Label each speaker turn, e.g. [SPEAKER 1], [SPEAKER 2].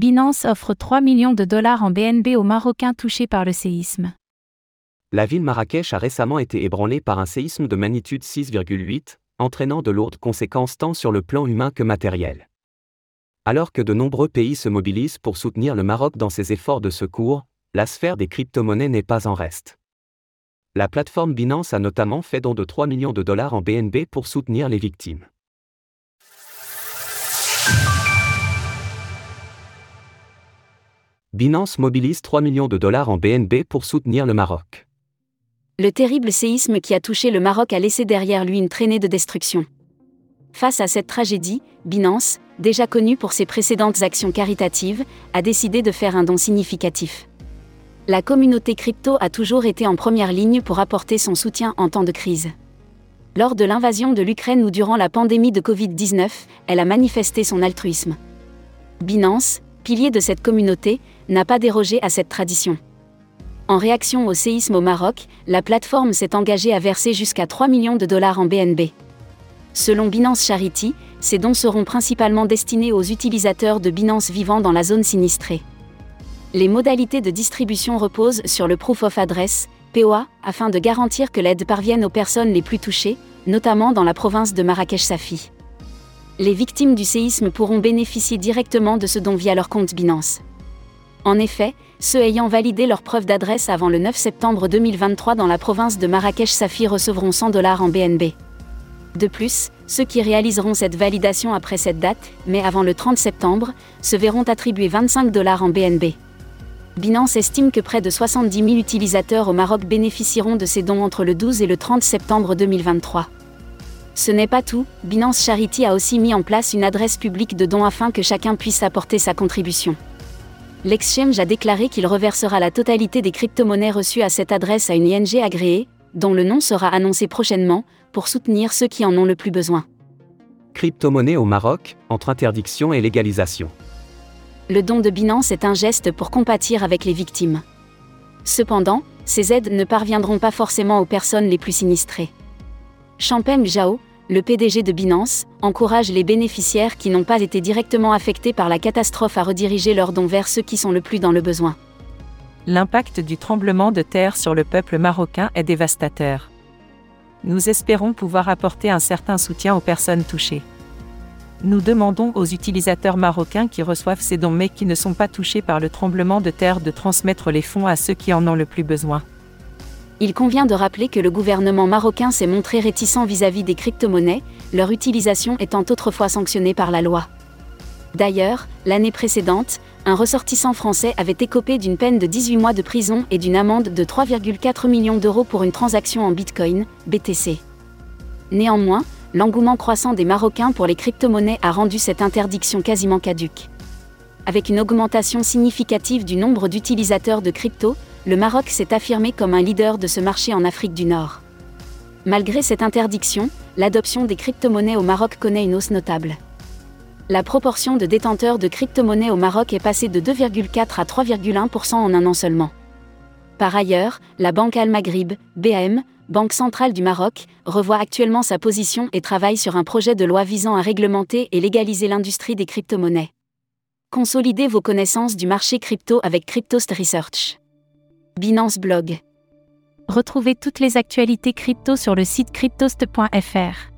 [SPEAKER 1] Binance offre 3 millions de dollars en BNB aux Marocains touchés par le séisme.
[SPEAKER 2] La ville Marrakech a récemment été ébranlée par un séisme de magnitude 6,8, entraînant de lourdes conséquences tant sur le plan humain que matériel. Alors que de nombreux pays se mobilisent pour soutenir le Maroc dans ses efforts de secours, la sphère des crypto-monnaies n'est pas en reste. La plateforme Binance a notamment fait don de 3 millions de dollars en BNB pour soutenir les victimes. Binance mobilise 3 millions de dollars en BNB pour soutenir le Maroc.
[SPEAKER 3] Le terrible séisme qui a touché le Maroc a laissé derrière lui une traînée de destruction. Face à cette tragédie, Binance, déjà connu pour ses précédentes actions caritatives, a décidé de faire un don significatif. La communauté crypto a toujours été en première ligne pour apporter son soutien en temps de crise. Lors de l'invasion de l'Ukraine ou durant la pandémie de Covid-19, elle a manifesté son altruisme. Binance, pilier de cette communauté, n'a pas dérogé à cette tradition. En réaction au séisme au Maroc, la plateforme s'est engagée à verser jusqu'à 3 millions de dollars en BNB. Selon Binance Charity, ces dons seront principalement destinés aux utilisateurs de Binance vivant dans la zone sinistrée. Les modalités de distribution reposent sur le Proof of Address, POA, afin de garantir que l'aide parvienne aux personnes les plus touchées, notamment dans la province de Marrakech-Safi les victimes du séisme pourront bénéficier directement de ce don via leur compte Binance. En effet, ceux ayant validé leur preuve d'adresse avant le 9 septembre 2023 dans la province de Marrakech-Safi recevront 100 dollars en BNB. De plus, ceux qui réaliseront cette validation après cette date, mais avant le 30 septembre, se verront attribuer 25 dollars en BNB. Binance estime que près de 70 000 utilisateurs au Maroc bénéficieront de ces dons entre le 12 et le 30 septembre 2023. Ce n'est pas tout, Binance Charity a aussi mis en place une adresse publique de dons afin que chacun puisse apporter sa contribution. L'exchange a déclaré qu'il reversera la totalité des crypto-monnaies reçues à cette adresse à une ING agréée, dont le nom sera annoncé prochainement, pour soutenir ceux qui en ont le plus besoin.
[SPEAKER 2] Crypto-monnaie au Maroc, entre interdiction et légalisation.
[SPEAKER 3] Le don de Binance est un geste pour compatir avec les victimes. Cependant, ces aides ne parviendront pas forcément aux personnes les plus sinistrées. Champeng Zhao, le PDG de Binance, encourage les bénéficiaires qui n'ont pas été directement affectés par la catastrophe à rediriger leurs dons vers ceux qui sont le plus dans le besoin.
[SPEAKER 4] L'impact du tremblement de terre sur le peuple marocain est dévastateur. Nous espérons pouvoir apporter un certain soutien aux personnes touchées. Nous demandons aux utilisateurs marocains qui reçoivent ces dons mais qui ne sont pas touchés par le tremblement de terre de transmettre les fonds à ceux qui en ont le plus besoin
[SPEAKER 3] il convient de rappeler que le gouvernement marocain s'est montré réticent vis-à-vis des crypto-monnaies, leur utilisation étant autrefois sanctionnée par la loi. D'ailleurs, l'année précédente, un ressortissant français avait écopé d'une peine de 18 mois de prison et d'une amende de 3,4 millions d'euros pour une transaction en Bitcoin, BTC. Néanmoins, l'engouement croissant des Marocains pour les crypto-monnaies a rendu cette interdiction quasiment caduque. Avec une augmentation significative du nombre d'utilisateurs de crypto, le Maroc s'est affirmé comme un leader de ce marché en Afrique du Nord. Malgré cette interdiction, l'adoption des crypto-monnaies au Maroc connaît une hausse notable. La proportion de détenteurs de crypto-monnaies au Maroc est passée de 2,4 à 3,1% en un an seulement. Par ailleurs, la Banque Al-Maghrib, BAM, Banque centrale du Maroc, revoit actuellement sa position et travaille sur un projet de loi visant à réglementer et légaliser l'industrie des crypto-monnaies. Consolidez vos connaissances du marché crypto avec Cryptost Research. Binance Blog.
[SPEAKER 1] Retrouvez toutes les actualités crypto sur le site cryptost.fr.